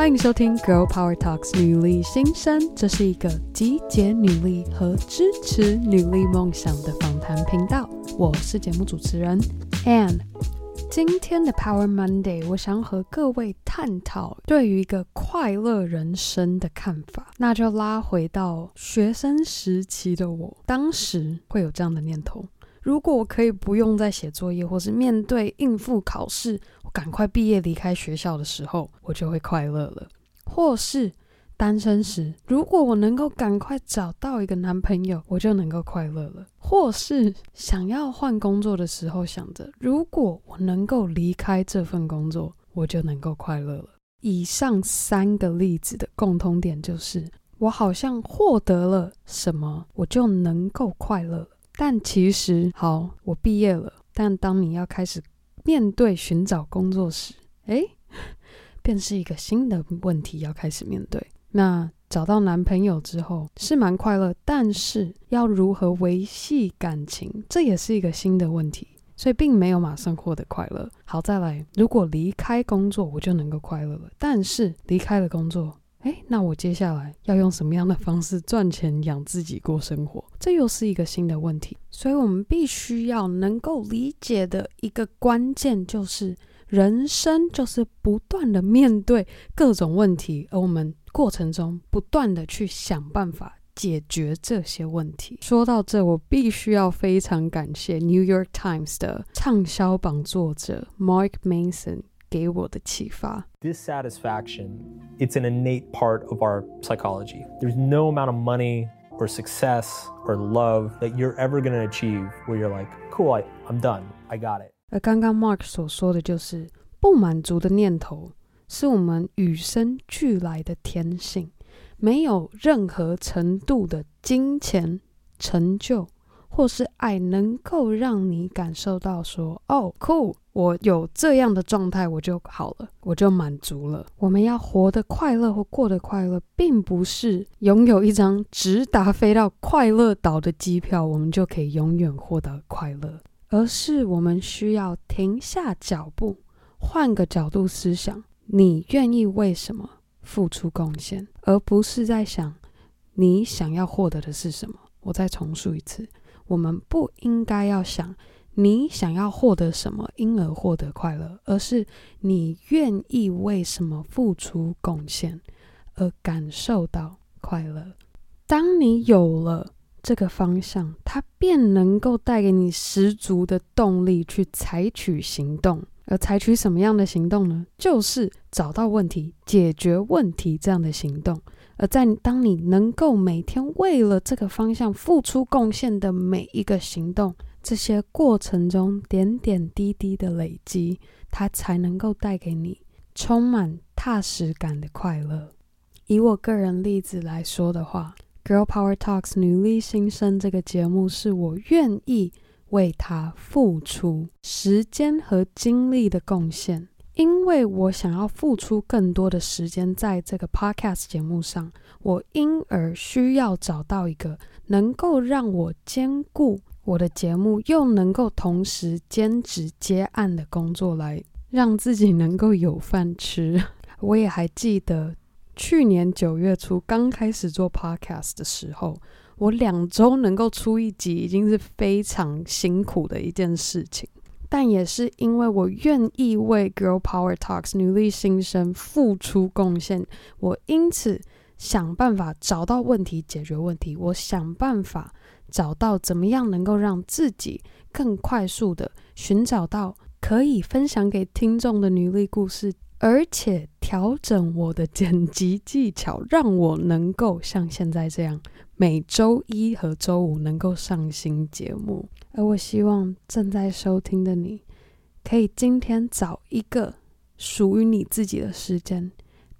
欢迎收听《Girl Power Talks》女力新生，这是一个集结女力和支持女力梦想的访谈频道。我是节目主持人 Ann。今天的 Power Monday，我想和各位探讨对于一个快乐人生的看法。那就拉回到学生时期的我，当时会有这样的念头：如果我可以不用再写作业，或是面对应付考试。赶快毕业离开学校的时候，我就会快乐了。或是单身时，如果我能够赶快找到一个男朋友，我就能够快乐了。或是想要换工作的时候，想着如果我能够离开这份工作，我就能够快乐了。以上三个例子的共通点就是，我好像获得了什么，我就能够快乐。但其实，好，我毕业了，但当你要开始。面对寻找工作时，诶，便是一个新的问题要开始面对。那找到男朋友之后是蛮快乐，但是要如何维系感情，这也是一个新的问题。所以并没有马上获得快乐。好，再来，如果离开工作，我就能够快乐了。但是离开了工作。诶，那我接下来要用什么样的方式赚钱养自己过生活？这又是一个新的问题。所以，我们必须要能够理解的一个关键就是，人生就是不断的面对各种问题，而我们过程中不断的去想办法解决这些问题。说到这，我必须要非常感谢《New York Times》的畅销榜作者 Mark Manson。给我的启发。Dissatisfaction, it's an innate part of our psychology. There's no amount of money or success or love that you're ever going to achieve where you're like, cool, I, I'm done, I got it. 而刚刚 Mark 所说的就是，不满足的念头是我们与生俱来的天性，没有任何程度的金钱成就。 或是爱能够让你感受到说，哦，酷，我有这样的状态，我就好了，我就满足了。我们要活得快乐或过得快乐，并不是拥有一张直达飞到快乐岛的机票，我们就可以永远获得快乐，而是我们需要停下脚步，换个角度思想，你愿意为什么付出贡献，而不是在想你想要获得的是什么。我再重述一次。我们不应该要想你想要获得什么，因而获得快乐，而是你愿意为什么付出贡献，而感受到快乐。当你有了这个方向，它便能够带给你十足的动力去采取行动。而采取什么样的行动呢？就是找到问题、解决问题这样的行动。而在当你能够每天为了这个方向付出贡献的每一个行动，这些过程中点点滴滴的累积，它才能够带给你充满踏实感的快乐。以我个人例子来说的话，《Girl Power Talks》女力新生这个节目是我愿意为它付出时间和精力的贡献。因为我想要付出更多的时间在这个 podcast 节目上，我因而需要找到一个能够让我兼顾我的节目，又能够同时兼职接案的工作，来让自己能够有饭吃。我也还记得去年九月初刚开始做 podcast 的时候，我两周能够出一集，已经是非常辛苦的一件事情。但也是因为我愿意为 Girl Power Talks 女力新生付出贡献，我因此想办法找到问题，解决问题。我想办法找到怎么样能够让自己更快速的寻找到可以分享给听众的女力故事，而且调整我的剪辑技巧，让我能够像现在这样每周一和周五能够上新节目。而我希望正在收听的你，可以今天找一个属于你自己的时间，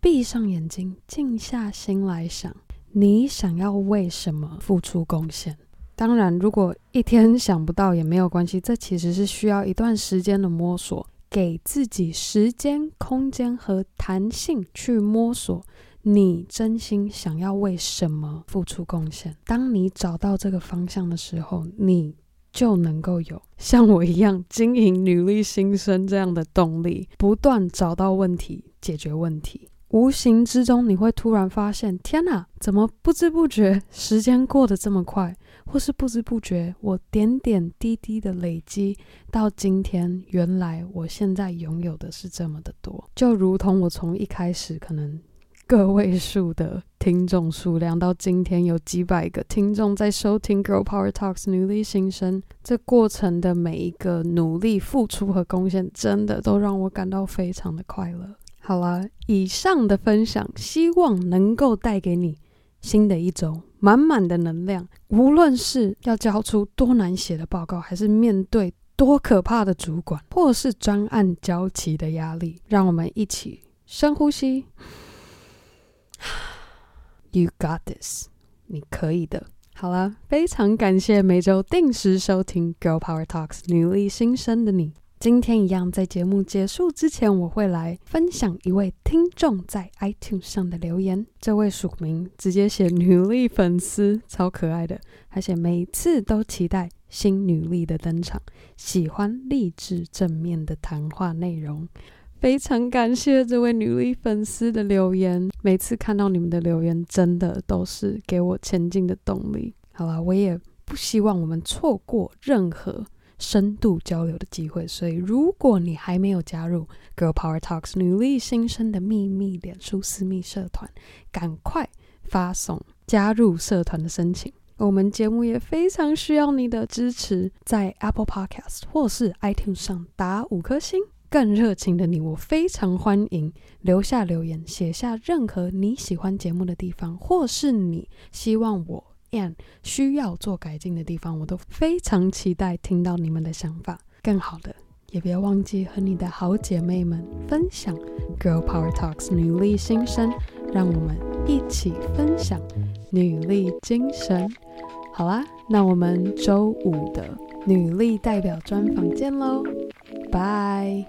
闭上眼睛，静下心来想，你想要为什么付出贡献？当然，如果一天想不到也没有关系，这其实是需要一段时间的摸索，给自己时间、空间和弹性去摸索，你真心想要为什么付出贡献。当你找到这个方向的时候，你。就能够有像我一样经营女力新生这样的动力，不断找到问题，解决问题。无形之中你会突然发现，天哪，怎么不知不觉时间过得这么快？或是不知不觉我点点滴滴的累积到今天，原来我现在拥有的是这么的多。就如同我从一开始可能个位数的听众数量，到今天有几百个听众在收听《Girl Power Talks》女力新生，这过程的每一个努力、付出和贡献，真的都让我感到非常的快乐。好了，以上的分享，希望能够带给你新的一周满满的能量。无论是要交出多难写的报告，还是面对多可怕的主管，或是专案交期的压力，让我们一起深呼吸。You got this，你可以的。好了，非常感谢每周定时收听《Girl Power Talks》女力新生的你。今天一样，在节目结束之前，我会来分享一位听众在 iTunes 上的留言。这位署名直接写“女力粉丝”，超可爱的，而且每次都期待新女力的登场，喜欢励志正面的谈话内容。非常感谢这位女力粉丝的留言，每次看到你们的留言，真的都是给我前进的动力。好了，我也不希望我们错过任何。深度交流的机会，所以如果你还没有加入 Girl Power Talks 女力新生的秘密脸书私密社团，赶快发送加入社团的申请。我们节目也非常需要你的支持，在 Apple Podcast 或是 iTunes 上打五颗星。更热情的你，我非常欢迎留下留言，写下任何你喜欢节目的地方，或是你希望我。And 需要做改进的地方，我都非常期待听到你们的想法。更好的，也别忘记和你的好姐妹们分享 Girl Power Talks 女力新生，让我们一起分享女力精神。好啦，那我们周五的女力代表专访见喽，拜。